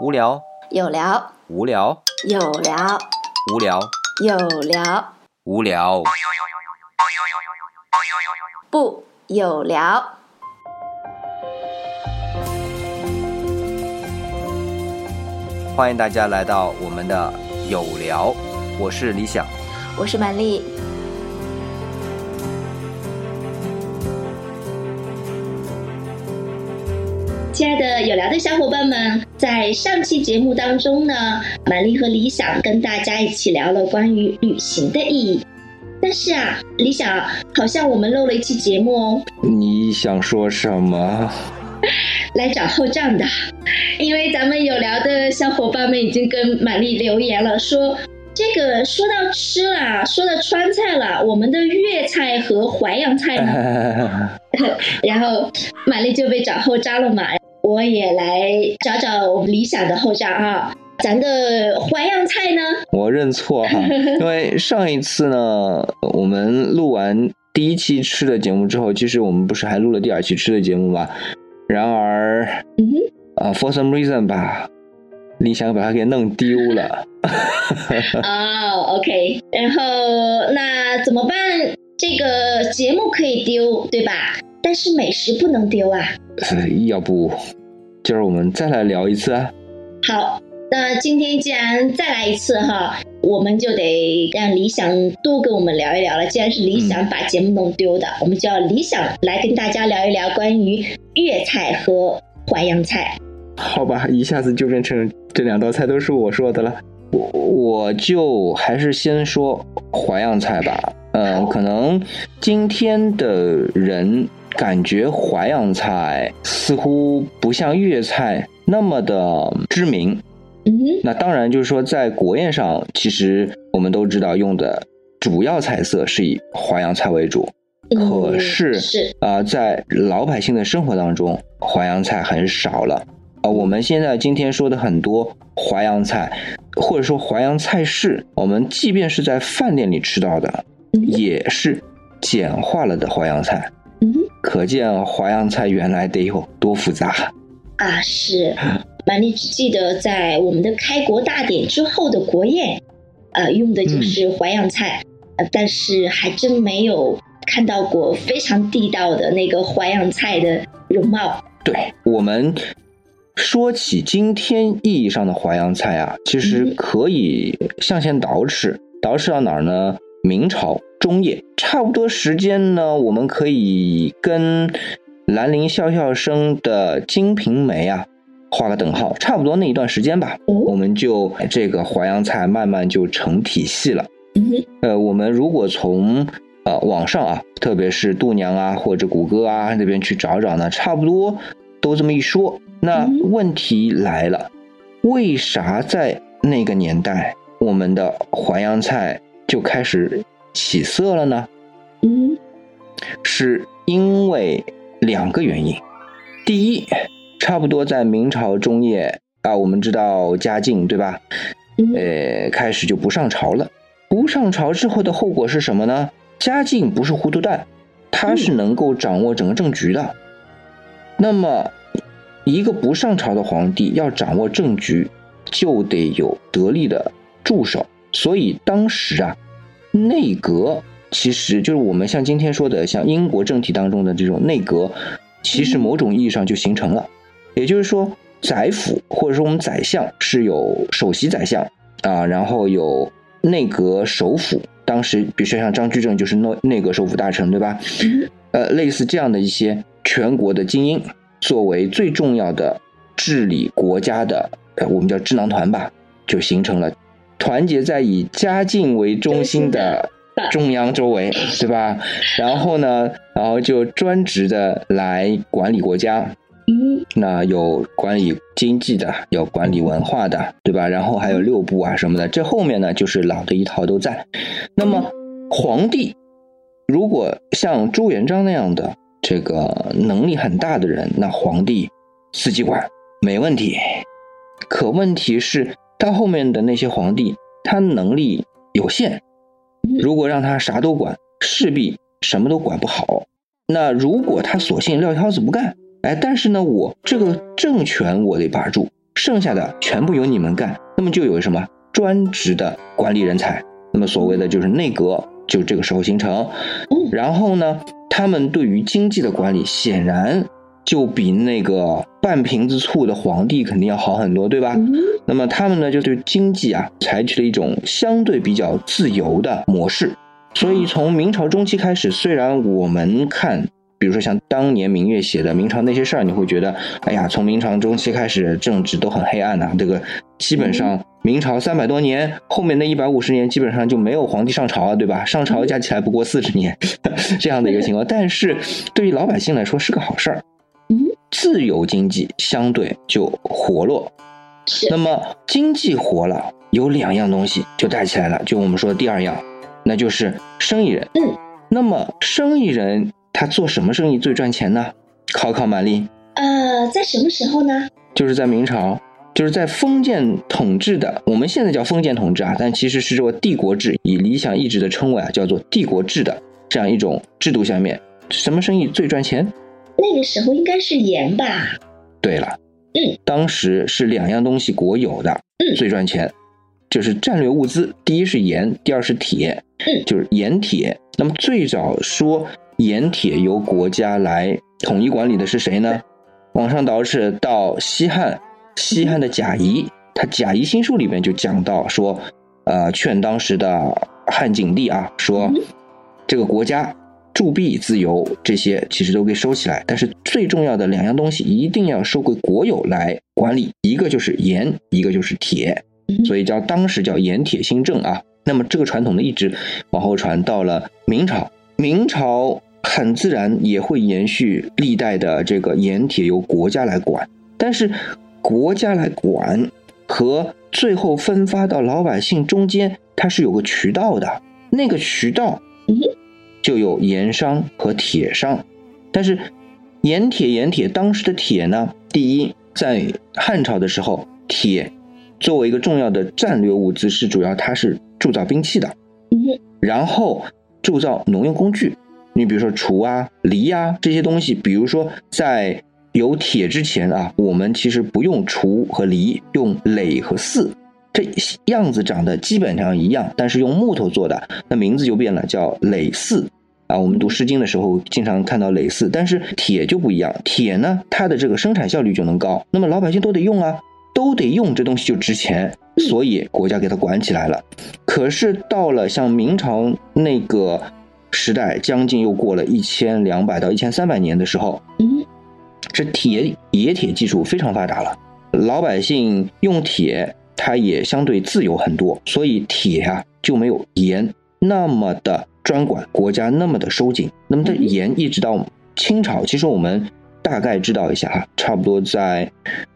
无聊，有聊，无聊，有聊，无聊，有聊，无聊。不有聊。欢迎大家来到我们的有聊，我是李想。我是满丽，亲爱的有聊的小伙伴们，在上期节目当中呢，玛丽和李想跟大家一起聊了关于旅行的意义。但是啊，李想好像我们漏了一期节目哦，你想说什么？来找后账的，因为咱们有聊的小伙伴们已经跟玛丽留言了，说这个说到吃了，说到川菜了，我们的粤菜和淮扬菜呢，然后玛丽就被找后账了嘛，我也来找找理想的后账啊，咱的淮扬菜呢，我认错哈，因为上一次呢，我们录完第一期吃的节目之后，其实我们不是还录了第二期吃的节目吗？然而，嗯哼。啊、f o r some reason 吧，理想把它给弄丢了。哦、o k 然后那怎么办？这个节目可以丢，对吧？但是美食不能丢啊。呃要不，今儿我们再来聊一次啊？好，那今天既然再来一次哈，我们就得让理想多跟我们聊一聊了。既然是理想把节目弄丢的，我们就要理想来跟大家聊一聊关于粤菜和淮扬菜。好吧，一下子就变成这两道菜都是我说的了。我我就还是先说淮扬菜吧。嗯、可能今天的人感觉淮扬菜似乎不像粤菜那么的知名。嗯哼，那当然就是说，在国宴上，其实我们都知道用的主要菜色是以淮扬菜为主。可嗯是是啊、在老百姓的生活当中，淮扬菜很少了。啊、我们现在今天说的很多淮扬菜，或者说淮扬菜式，我们即便是在饭店里吃到的，嗯也是简化了的淮扬菜。嗯哼可见淮扬菜原来得有多复杂。啊是。满丽只记得在我们的开国大典之后的国宴，呃，用的就是淮扬菜，呃，但是还真没有看到过非常地道的那个淮扬菜的容貌。对我们说起今天意义上的淮扬菜啊，其实嗯可以向前倒饬，倒饬到哪儿呢？明朝中叶，差不多时间呢，我们可以跟兰陵笑笑生的《金瓶梅》啊画个等号，差不多那一段时间吧，我哦，们就这个淮扬菜慢慢就成体系了。呃，我们如果从呃网上啊，特别是度娘啊或者谷歌啊那边去找找呢，差不多都这么一说。那嗯问题来了，为啥在那个年代我们的淮扬菜就开始起色了呢？嗯是因为两个原因。第一，差不多在明朝中叶啊，我们知道嘉靖对吧？嗯呃，开始就不上朝了。不上朝之后的后果是什么呢？嘉靖不是糊涂蛋，他是能够掌握整个政局的。那么，一个不上朝的皇帝要掌握政局，就得有得力的助手。所以当时啊，内阁其实就是我们像今天说的，像英国政体当中的这种内阁，其实某种意义上就形成了。也就是说，宰辅或者说我们宰相是有首席宰相啊，然后有内阁首辅。当时比如说像张居正就是内内阁首辅大臣，对吧？嗯呃，类似这样的一些全国的精英，作为最重要的治理国家的，呃，我们叫智囊团吧，就形成了团结在以嘉靖为中心的中央周围，对吧？然后呢，然后就专职的来管理国家，嗯那有管理经济的，有管理文化的，对吧？然后还有六部啊什么的，这后面呢就是老的一套都在。那么皇帝如果像朱元璋那样的这个能力很大的人，那皇帝自己管没问题。可问题是，到后面的那些皇帝，他能力有限，如果让他啥都管，势必什么都管不好。那如果他索性撂挑子不干，哎，但是呢，我这个政权我得把住，剩下的全部由你们干，那么就有什么专职的管理人才，那么所谓的就是内阁就这个时候形成。然后呢，他们对于经济的管理显然就比那个半瓶子醋的皇帝肯定要好很多，对吧？那么他们呢就对经济啊采取了一种相对比较自由的模式。所以从明朝中期开始，虽然我们看。比如说像当年明月写的明朝那些事儿，你会觉得，哎呀，从明朝中期开始，政治都很黑暗呐。这个基本上明朝三百多年，后面那一百五十年基本上就没有皇帝上朝啊，对吧？上朝加起来不过四十年，这样的一个情况。但是对于老百姓来说是个好事儿，自由经济相对就活络。那么经济活了，有两样东西就带起来了，就我们说的第二样，那就是生意人。嗯，那么生意人。他做什么生意最赚钱呢？考考满丽。呃，在什么时候呢？就是在明朝，就是在封建统治的，我们现在叫封建统治啊，但其实是这个帝国制，以理想意志的称谓啊，叫做帝国制的这样一种制度下面，什么生意最赚钱？那个时候应该是盐吧？对了，嗯，当时是两样东西国有的，嗯，最赚钱，就是战略物资，第一是盐，第二是铁，嗯，就是盐铁。那么最早说。盐铁由国家来统一管理的是谁呢？往上倒是到西汉，西汉的贾谊，他《贾谊新书》里面就讲到说，呃，劝当时的汉景帝啊，说这个国家铸币自由这些其实都给收起来，但是最重要的两样东西一定要收归国有来管理，一个就是盐，一个就是铁，所以叫当时叫盐铁新政啊。那么这个传统呢，一直往后传到了明朝，明朝。很自然也会延续历代的这个盐铁由国家来管，但是国家来管和最后分发到老百姓中间，它是有个渠道的，那个渠道就有盐商和铁商。但是盐铁盐铁当时的铁呢，第一在汉朝的时候，铁作为一个重要的战略物资，是主要它是铸造兵器的，然后铸造农用工具。你比如说锄啊、犁啊这些东西，比如说在有铁之前啊，我们其实不用锄和犁，用耒和耜，这样子长得基本上一样，但是用木头做的，那名字就变了，叫耒耜啊。我们读《诗经》的时候经常看到类似，但是铁就不一样，铁呢它的这个生产效率就能高，那么老百姓都得用啊，都得用，这东西就值钱，所以国家给它管起来了。可是到了像明朝那个。时代将近又过了一千两百到一千三百年的时候，嗯，这铁冶铁技术非常发达了，老百姓用铁，它也相对自由很多，所以铁啊就没有盐那么的专管，国家那么的收紧。那么这盐一直到清朝，其实我们大概知道一下哈，差不多在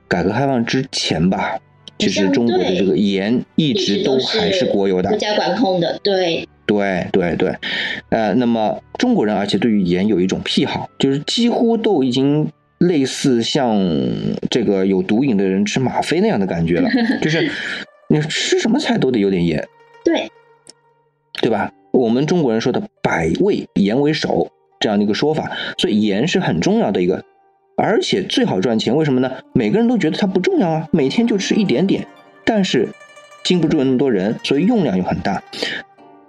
改革开放之前吧，其实中国的这个盐一直都还是国有的，国家管控的，对。对对对，呃，那么中国人，而且对于盐有一种癖好，就是几乎都已经类似像这个有毒瘾的人吃吗啡那样的感觉了，就是你吃什么菜都得有点盐，对，对吧？我们中国人说的“百味盐为首”这样的一个说法，所以盐是很重要的一个，而且最好赚钱。为什么呢？每个人都觉得它不重要啊，每天就吃一点点，但是经不住那么多人，所以用量又很大。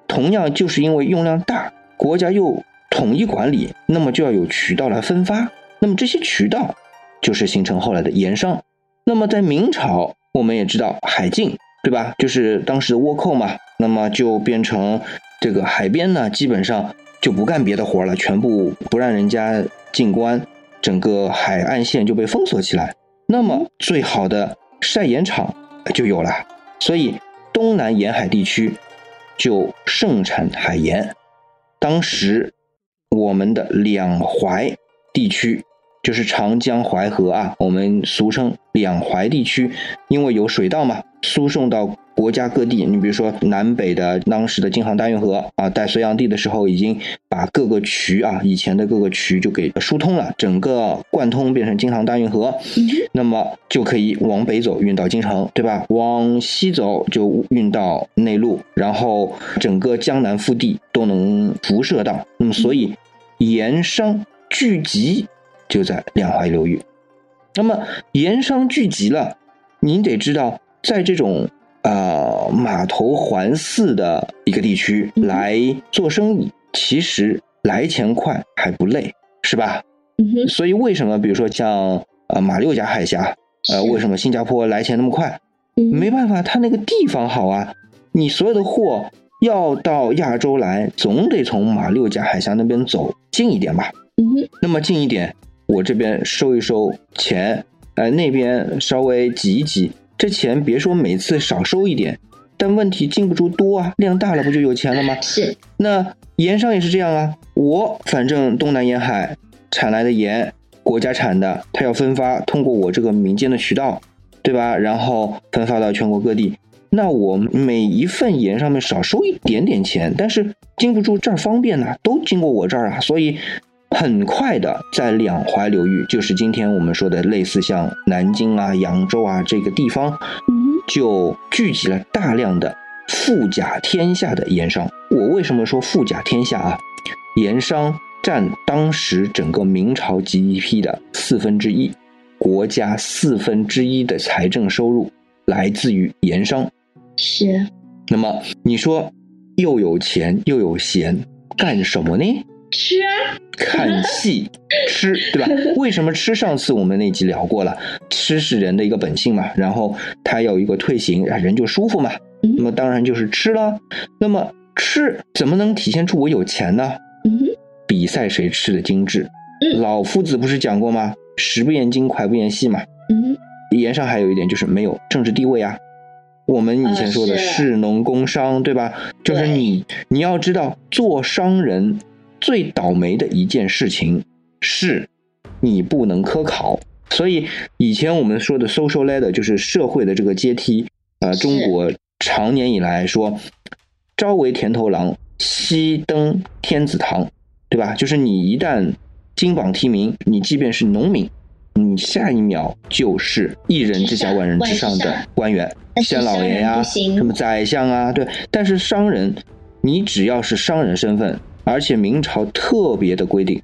同样，就是因为用量大，国家又统一管理，那么就要有渠道来分发。那么这些渠道就是形成后来的盐商。那么在明朝，我们也知道海禁，对吧？就是当时的倭寇嘛。那么就变成这个海边呢，基本上就不干别的活了，全部不让人家进关，整个海岸线就被封锁起来。那么最好的晒盐场就有了。所以东南沿海地区。就盛产海盐，当时我们的两淮地区，就是长江淮河啊，我们俗称两淮地区，因为有水道嘛，输送到。国家各地，你比如说南北的当时的京杭大运河啊，在隋炀帝的时候已经把各个渠啊，以前的各个渠就给疏通了，整个贯通变成京杭大运河，那么就可以往北走运到京城，对吧？往西走就运到内陆，然后整个江南腹地都能辐射到。那么所以盐商聚集就在两淮流域，那么盐商聚集了。您得知道，在这种呃码头环伺的一个地区嗯来做生意，其实来钱快还不累，是吧？嗯哼，所以为什么比如说像呃马六甲海峡，呃为什么新加坡来钱那么快？嗯没办法，它那个地方好啊，你所有的货要到亚洲来，总得从马六甲海峡那边走近一点吧。那么近一点，我这边收一收钱，呃，那边稍微挤一挤，这钱别说每次少收一点，但问题禁不住多啊，量大了不就有钱了吗？是那盐商也是这样啊，我反正东南沿海产来的盐，国家产的，它要分发，通过我这个民间的渠道，对吧？然后分发到全国各地。那我每一份盐上面少收一点点钱，但是经不住这儿方便呐、都经过我这儿啊，所以很快的在两淮流域，就是今天我们说的类似像南京啊、扬州啊这个地方，嗯，就聚集了大量的富甲天下的盐商。我为什么说富甲天下啊？盐商占当时整个明朝 GDP 的四分之一，国家四分之一的财政收入来自于盐商。是那么你说又有钱又有闲，干什么呢？吃啊，看戏、吃，对吧？为什么吃？上次我们那集聊过了，吃是人的一个本性嘛，然后它有一个退行，啊，人就舒服嘛。嗯那么当然就是吃了。那么吃怎么能体现出我有钱呢？嗯，比赛谁吃的精致。嗯老夫子不是讲过吗？食不厌精，脍不厌细嘛。嗯哼，言上还有一点就是没有政治地位啊。我们以前说的士农工商，对吧？就是你你要知道，做商人最倒霉的一件事情是，你不能科考。所以以前我们说的 social ladder 就是社会的这个阶梯，呃，中国常年以来说，朝为田头郎，夕登天子堂，对吧？就是你一旦金榜题名，你即便是农民，你下一秒就是一人之下万人之上的官员，县老爷呀、什么宰相啊，对。但是商人，你只要是商人身份，而且明朝特别的规定，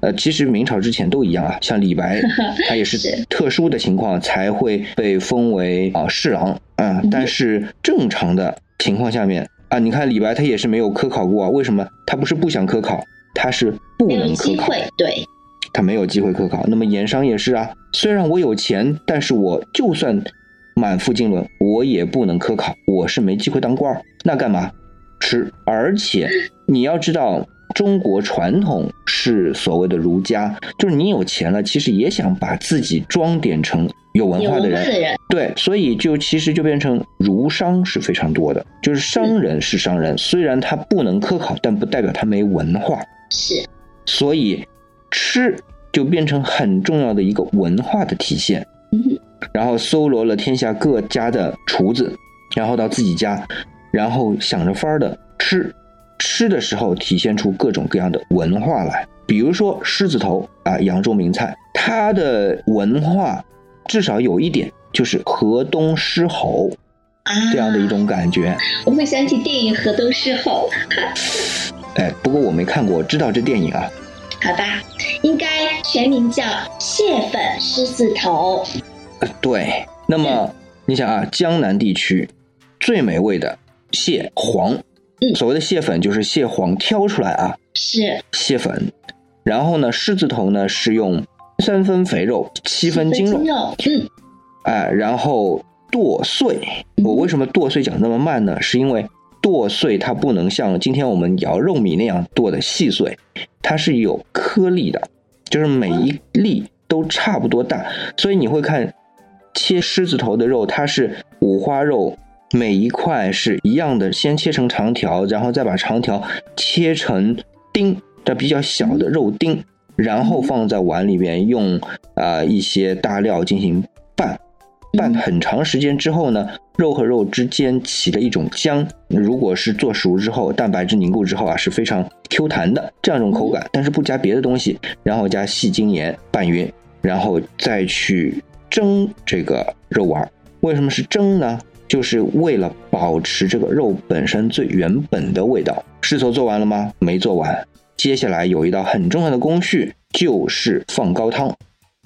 呃，其实明朝之前都一样啊，像李白，他也是是特殊的情况才会被封为啊侍郎啊、嗯但是正常的情况下面啊，你看李白他也是没有科考过啊，为什么？他不是不想科考，他是不能科考。对，他没有机会科考。那么盐商也是啊，虽然我有钱，但是我就算满腹经纶，我也不能科考，我是没机会当官儿。那干嘛？吃。而且你要知道，中国传统是所谓的儒家，就是你有钱了，其实也想把自己装点成有文化的人。对，所以就其实就变成儒商是非常多的，就是商人是商人，虽然他不能科考，但不代表他没文化。是所以吃就变成很重要的一个文化的体现。嗯然后搜罗了天下各家的厨子，然后到自己家，然后想着法儿的吃，吃的时候体现出各种各样的文化来。比如说狮子头啊，扬州名菜，它的文化至少有一点就是河东狮吼啊，这样的一种感觉。我会想起电影《河东狮吼》，哎，不过我没看过，知道这电影啊。好吧，应该全名叫蟹粉狮子头，对，那么你想啊，江南地区最美味的蟹黄，嗯所谓的蟹粉就是蟹黄挑出来啊，是蟹粉。然后呢，狮子头呢是用三分肥肉，七分精肉，肉，嗯，哎，然后剁碎。嗯我为什么剁碎讲那么慢呢？是因为剁碎它不能像今天我们摇肉米那样剁的细碎，它是有颗粒的，就是每一粒都差不多大，所以你会看切狮子头的肉，它是五花肉，每一块是一样的，先切成长条，然后再把长条切成丁的比较小的肉丁，然后放在碗里边用啊、呃一些大料进行拌。拌很长时间之后呢，肉和肉之间起了一种浆。如果是做熟之后，蛋白质凝固之后啊，是非常 Q 弹的这样一种口感。但是不加别的东西，然后加细精盐拌匀，然后再去蒸这个肉丸儿。为什么是蒸呢？就是为了保持这个肉本身最原本的味道。狮头做完了吗？没做完。接下来有一道很重要的工序，就是放高汤。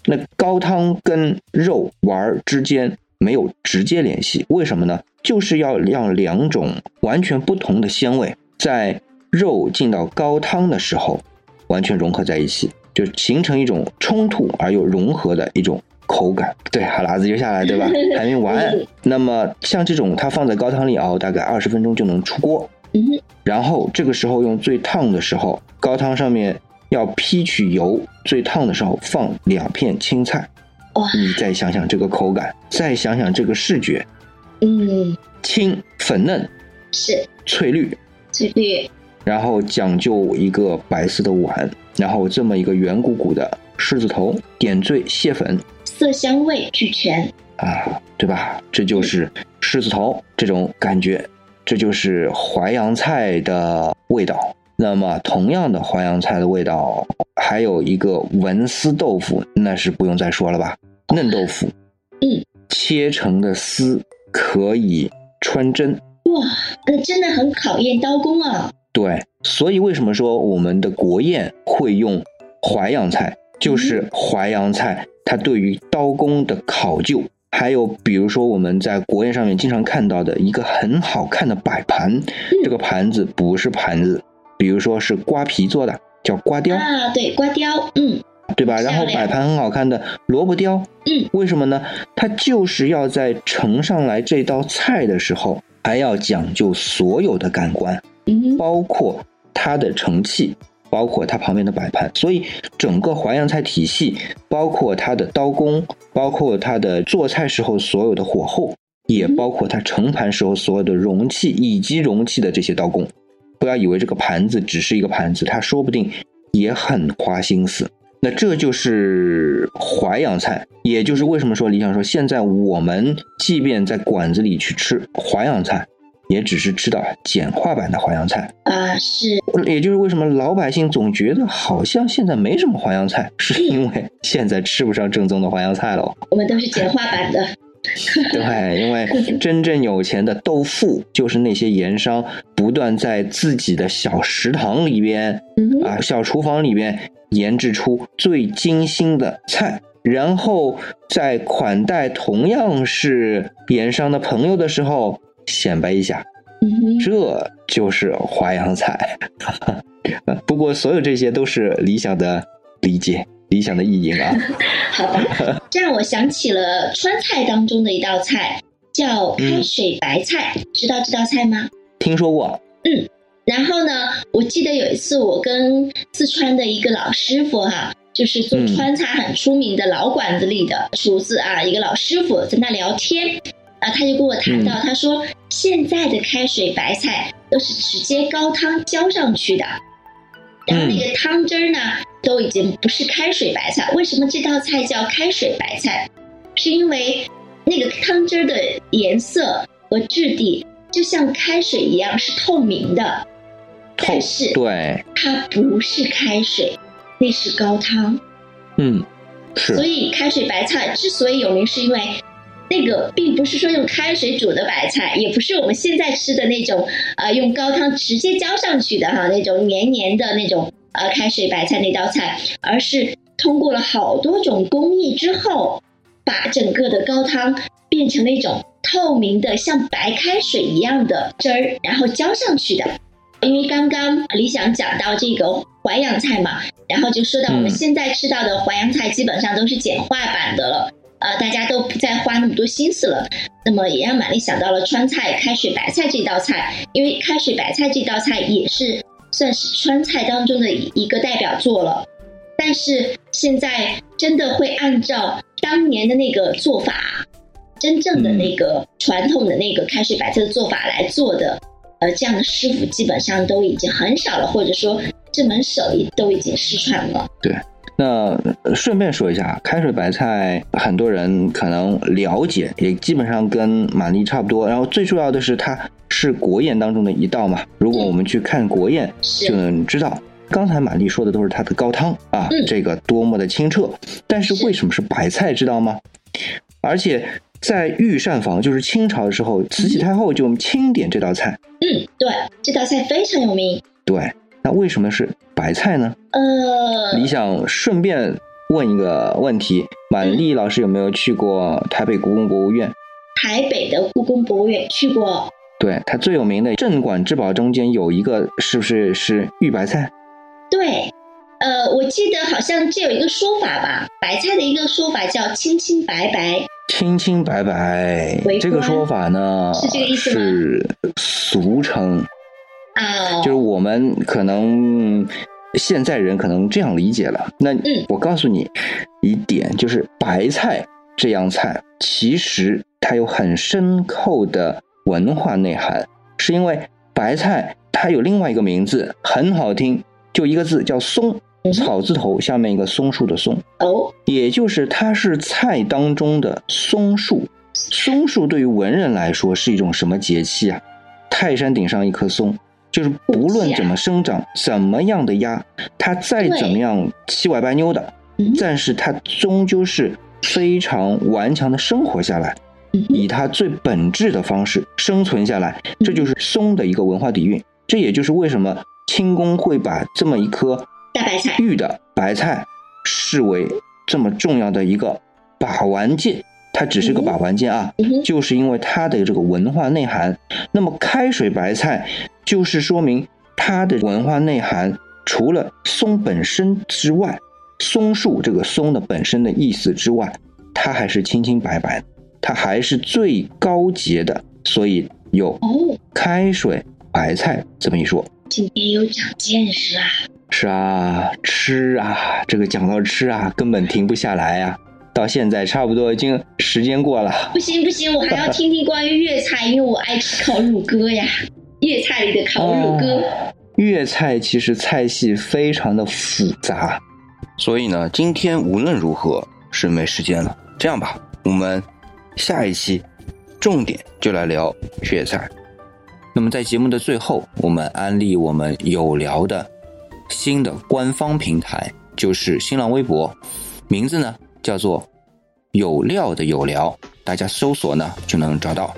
那高汤跟肉丸之间没有直接联系。为什么呢？就是要让两种完全不同的鲜味在肉进到高汤的时候完全融合在一起，就形成一种冲突而又融合的一种口感。对，哈喇子就下来，对吧？还没完。那么像这种，它放在高汤里熬大概二十分钟就能出锅。嗯，然后这个时候用最烫的时候，高汤上面要劈取油，最烫的时候放两片青菜。哇，你再想想这个口感，再想想这个视觉，嗯，青粉嫩是翠绿，翠绿，然后讲究一个白色的碗，然后这么一个圆鼓鼓的狮子头，点缀蟹粉色香味俱全。啊，对吧？这就是狮子头这种感觉，这就是淮扬菜的味道。那么，同样的淮扬菜的味道，还有一个文思豆腐，那是不用再说了吧？嫩豆腐，嗯，切成的丝可以穿针，哇，那真的很考验刀工啊。对，所以为什么说我们的国宴会用淮扬菜，就是淮扬菜它对于刀工的考究。还有，比如说我们在国宴上面经常看到的一个很好看的摆盘，这个盘子不是盘子，比如说是瓜皮做的，叫瓜雕，啊，对，瓜雕，嗯，对吧？然后摆盘很好看的萝卜雕，嗯，为什么呢？它就是要在盛上来这道菜的时候，还要讲究所有的感官，嗯，包括它的盛器，包括它旁边的摆盘，所以整个淮扬菜体系，包括它的刀工，包括它的做菜时候所有的火候，也包括它盛盘时候所有的容器以及容器的这些刀工。不要以为这个盘子只是一个盘子，它说不定也很花心思。那这就是淮扬菜，也就是为什么说理想说现在我们即便在馆子里去吃淮扬菜，也只是吃到简化版的淮扬菜。啊，是，也就是为什么老百姓总觉得好像现在没什么淮扬菜，是因为现在吃不上正宗的淮扬菜了。我们都是简化版的。对，因为真正有钱的豆腐，就是那些盐商不断在自己的小食堂里边嗯，啊、小厨房里边研制出最精心的菜，然后在款待同样是盐商的朋友的时候显摆一下，这就是淮扬菜。不过，所有这些都是理想的理解、理想的意淫啊。好吧，这让我想起了川菜当中的一道菜，叫开水白菜，知道这道菜吗？听说过，嗯然后呢，我记得有一次我跟四川的一个老师傅哈，就是做嗯川菜很出名的老馆子里的厨子啊，一个老师傅在那聊天，啊，他就跟我谈到，他说现在的开水白菜都是直接高汤浇上去的，然后那个汤汁儿呢都已经不是开水白菜，为什么这道菜叫开水白菜？是因为那个汤汁儿的颜色和质地就像开水一样是透明的。但是对，它不是开水，那是高汤。嗯，是所以开水白菜之所以有名，是因为那个并不是说用开水煮的白菜，也不是我们现在吃的那种呃用高汤直接浇上去的哈那种黏黏的那种呃开水白菜那道菜，而是通过了好多种工艺之后，把整个的高汤变成了一种透明的像白开水一样的汁儿，然后浇上去的。因为刚刚李想讲到这个淮扬菜嘛，然后就说到我们嗯现在吃到的淮扬菜基本上都是简化版的了，呃，大家都不再花那么多心思了。那么也让玛丽想到了川菜开水白菜这道菜，因为开水白菜这道菜也是算是川菜当中的一个代表作了。但是现在真的会按照当年的那个做法，真正的那个传统的那个开水白菜的做法来做的，呃，这样的师傅基本上都已经很少了，或者说这门手艺都已经失传了。那呃顺便说一下，开水白菜很多人可能了解，也基本上跟玛丽差不多。然后最重要的是，它是国宴当中的一道嘛。如果我们去看国宴，就能知道。刚才玛丽说的都是它的高汤啊，嗯这个多么的清澈。但是为什么是白菜，知道吗？而且在御膳房，就是清朝的时候，慈禧太后就钦点这道菜。嗯，对，这道菜非常有名。对，那为什么是白菜呢？呃，你想顺便问一个问题：满丽老师有没有去过台北故宫博物院？台北的故宫博物院去过。对，它最有名的镇馆之宝中间有一个，是不是是玉白菜？对，呃，我记得好像这有一个说法吧，白菜的一个说法叫清清白白。清清白白这个说法呢，是这个意思吗是俗称，啊，就是我们可能现在人可能这样理解了。那嗯我告诉你一点，就是白菜这样菜，其实它有很深厚的文化内涵，是因为白菜它有另外一个名字，很好听，就一个字叫松草字头下面一个松树的松。哦，也就是它是菜当中的松树。松树对于文人来说是一种什么节气啊？泰山顶上一棵松，就是不论怎么生长，怎么样的鸭，它再怎么样七歪八扭的，嗯但是它终究是非常顽强的生活下来，以它最本质的方式生存下来。这就是松的一个文化底蕴。这也就是为什么清宫会把这么一颗大白菜，玉的白菜视为这么重要的一个把玩件，它只是个把玩件啊，就是因为它的这个文化内涵。那么开水白菜就是说明它的文化内涵，除了松本身之外，松树这个松的本身的意思之外，它还是清清白白的，它还是最高洁的，所以有哦，开水白菜这么一说。今天有长见识啊！是啊，吃啊，这个讲到吃啊，根本停不下来呀、到现在差不多已经时间过了，不行不行，我还要听听关于粤菜，因为我爱吃烤乳鸽呀。粤菜里的烤乳鸽，哦粤菜其实菜系非常的复杂，所以呢，今天无论如何是没时间了。这样吧，我们下一期重点就来聊粤菜。那么在节目的最后，我们安利我们有聊的新的官方平台，就是新浪微博，名字呢叫做有料的有聊，大家搜索呢就能找到。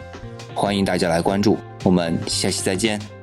欢迎大家来关注，我们下期再见。